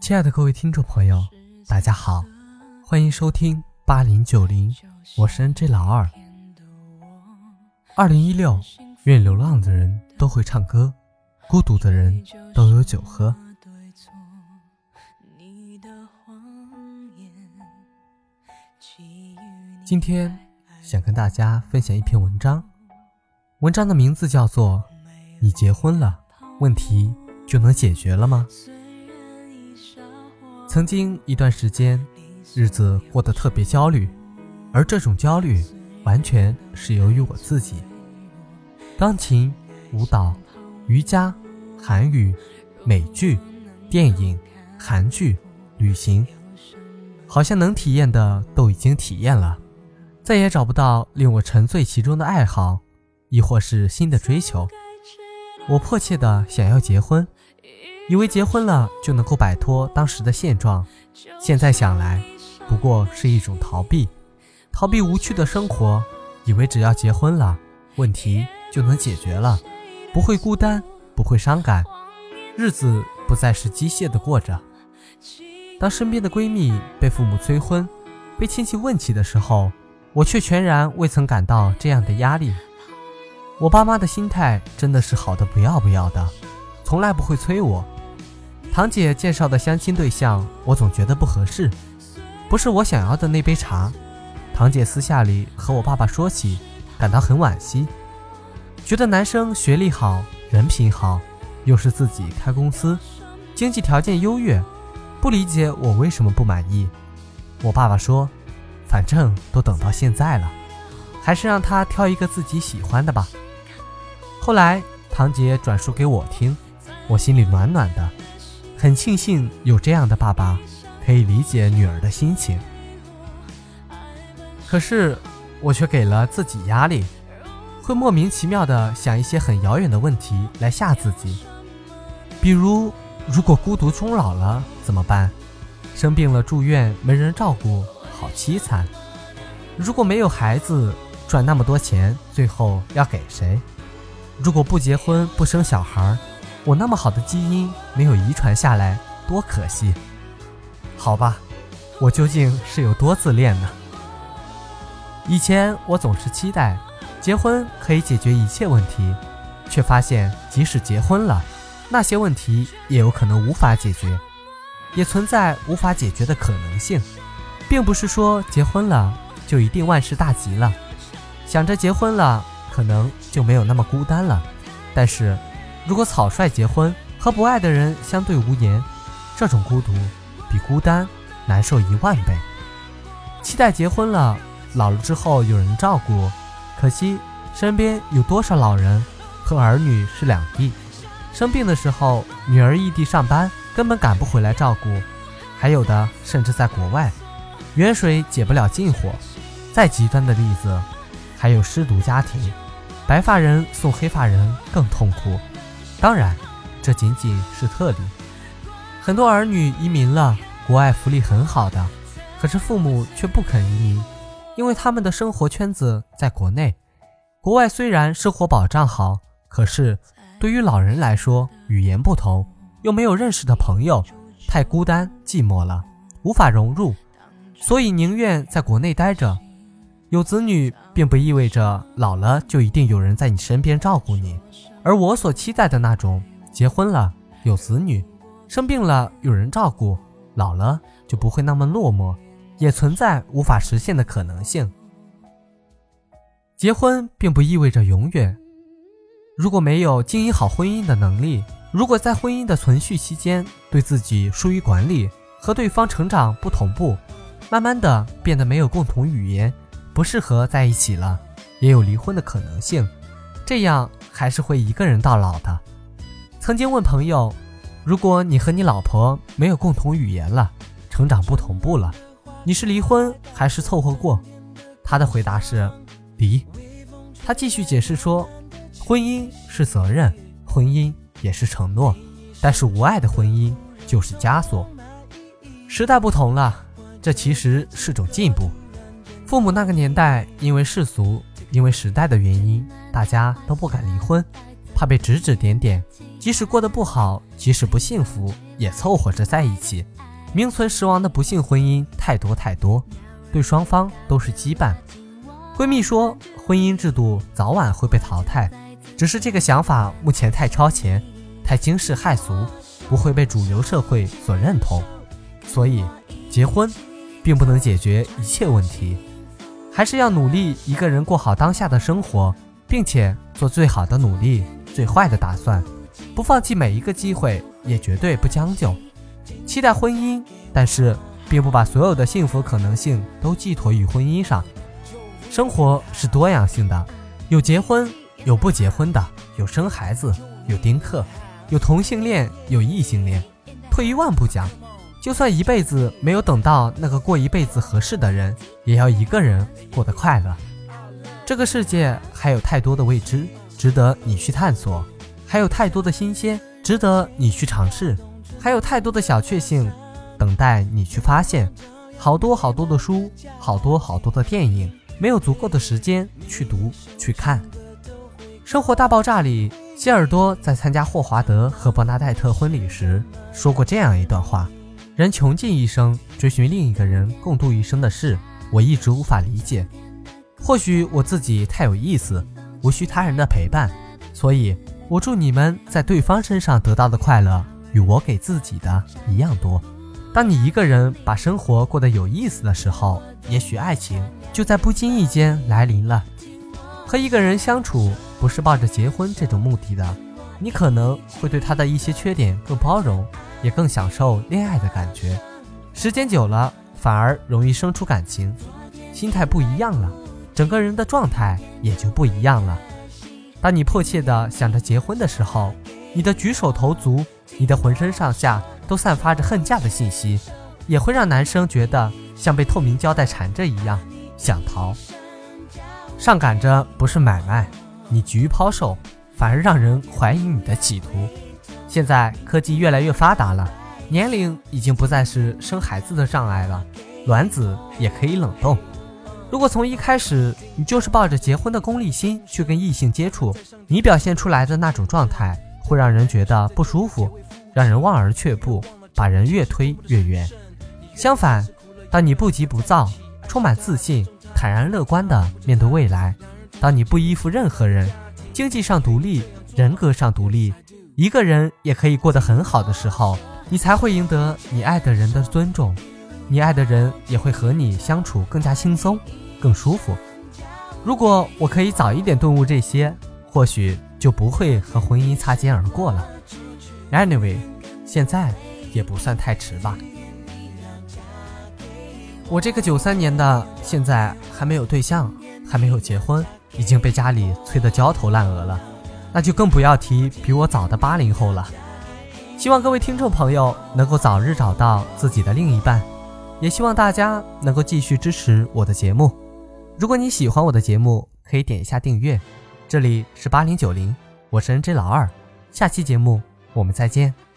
亲爱的各位听众朋友，大家好，欢迎收听八零九零，我是 N J 老二。二零一六，愿流浪的人都会唱歌，孤独的人都有酒喝。今天想跟大家分享一篇文章，文章的名字叫做《你结婚了，问题就能解决了吗》。曾经一段时间，日子过得特别焦虑，而这种焦虑完全是由于我自己。钢琴、舞蹈、瑜伽、韩语、美剧、电影、韩剧、旅行，好像能体验的都已经体验了，再也找不到令我沉醉其中的爱好，亦或是新的追求。我迫切的想要结婚。以为结婚了就能够摆脱当时的现状，现在想来，不过是一种逃避，逃避无趣的生活。以为只要结婚了，问题就能解决了，不会孤单，不会伤感，日子不再是机械的过着。当身边的闺蜜被父母催婚，被亲戚问起的时候，我却全然未曾感到这样的压力。我爸妈的心态真的是好的不要不要的，从来不会催我。堂姐介绍的相亲对象，我总觉得不合适，不是我想要的那杯茶。堂姐私下里和我爸爸说起，感到很惋惜，觉得男生学历好，人品好，又是自己开公司，经济条件优越，不理解我为什么不满意。我爸爸说，反正都等到现在了，还是让他挑一个自己喜欢的吧。后来堂姐转述给我听，我心里暖暖的。很庆幸有这样的爸爸，可以理解女儿的心情。可是我却给了自己压力，会莫名其妙的想一些很遥远的问题来吓自己。比如，如果孤独终老了怎么办？生病了住院没人照顾，好凄惨。如果没有孩子，赚那么多钱，最后要给谁？如果不结婚不生小孩？我那么好的基因没有遗传下来，多可惜。好吧，我究竟是有多自恋呢？以前我总是期待结婚可以解决一切问题，却发现即使结婚了，那些问题也有可能无法解决，也存在无法解决的可能性。并不是说结婚了就一定万事大吉了，想着结婚了可能就没有那么孤单了，但是。如果草率结婚和不爱的人相对无言，这种孤独比孤单难受一万倍。期待结婚了，老了之后有人照顾，可惜身边有多少老人和儿女是两地，生病的时候女儿异地上班，根本赶不回来照顾，还有的甚至在国外，远水解不了近火。再极端的例子，还有失独家庭，白发人送黑发人更痛苦。当然，这仅仅是特例。很多儿女移民了，国外福利很好的，可是父母却不肯移民，因为他们的生活圈子在国内。国外虽然生活保障好，可是对于老人来说，语言不同，又没有认识的朋友，太孤单寂寞了，无法融入，所以宁愿在国内待着。有子女，并不意味着老了就一定有人在你身边照顾你。而我所期待的那种，结婚了有子女，生病了有人照顾，老了就不会那么落寞，也存在无法实现的可能性。结婚并不意味着永远。如果没有经营好婚姻的能力，如果在婚姻的存续期间对自己疏于管理，和对方成长不同步，慢慢的变得没有共同语言，不适合在一起了，也有离婚的可能性。这样。还是会一个人到老的。曾经问朋友，如果你和你老婆没有共同语言了，成长不同步了，你是离婚还是凑合过？他的回答是离。他继续解释说，婚姻是责任，婚姻也是承诺，但是无爱的婚姻就是枷锁。时代不同了，这其实是种进步。父母那个年代，因为世俗。因为时代的原因，大家都不敢离婚，怕被指指点点，即使过得不好，即使不幸福，也凑合着在一起。名存实亡的不幸婚姻太多太多，对双方都是羁绊。闺蜜说，婚姻制度早晚会被淘汰，只是这个想法目前太超前，太惊世骇俗，不会被主流社会所认同。所以，结婚并不能解决一切问题，还是要努力一个人过好当下的生活，并且做最好的努力，最坏的打算，不放弃每一个机会，也绝对不将就。期待婚姻，但是并不把所有的幸福可能性都寄托于婚姻上。生活是多样性的，有结婚，有不结婚的，有生孩子，有丁克，有同性恋，有异性恋。退一万步讲，就算一辈子没有等到那个过一辈子合适的人，也要一个人过得快乐。这个世界还有太多的未知，值得你去探索；还有太多的新鲜，值得你去尝试。还有太多的小确幸，等待你去发现。好多好多的书，好多好多的电影，没有足够的时间去读去看。《生活大爆炸》里，希尔多在参加霍华德和伯纳黛特婚礼时说过这样一段话：人穷尽一生追寻另一个人共度一生的事，我一直无法理解。或许我自己太有意思，无需他人的陪伴，所以我祝你们在对方身上得到的快乐。与我给自己的一样多。当你一个人把生活过得有意思的时候，也许爱情就在不经意间来临了。和一个人相处，不是抱着结婚这种目的的，你可能会对他的一些缺点更包容，也更享受恋爱的感觉。时间久了，反而容易生出感情，心态不一样了，整个人的状态也就不一样了。当你迫切地想着结婚的时候，你的举手投足。你的浑身上下都散发着恨嫁的信息，也会让男生觉得像被透明胶带缠着一样想逃。上赶着不是买卖，你急于抛售，反而让人怀疑你的企图。现在科技越来越发达了，年龄已经不再是生孩子的障碍了，卵子也可以冷冻。如果从一开始你就是抱着结婚的功利心去跟异性接触，你表现出来的那种状态会让人觉得不舒服。让人望而却步，把人越推越远。相反，当你不急不躁，充满自信，坦然乐观地面对未来；当你不依附任何人，经济上独立，人格上独立，一个人也可以过得很好的时候，你才会赢得你爱的人的尊重，你爱的人也会和你相处更加轻松、更舒服。如果我可以早一点顿悟这些，或许就不会和婚姻擦肩而过了。Anyway，现在也不算太迟吧。我这个九三年的，现在还没有对象，还没有结婚，已经被家里催得焦头烂额了，那就更不要提比我早的八零后了。希望各位听众朋友能够早日找到自己的另一半，也希望大家能够继续支持我的节目。如果你喜欢我的节目，可以点一下订阅。这里是八零九零，我是 NJ 老二，下期节目。我们再见。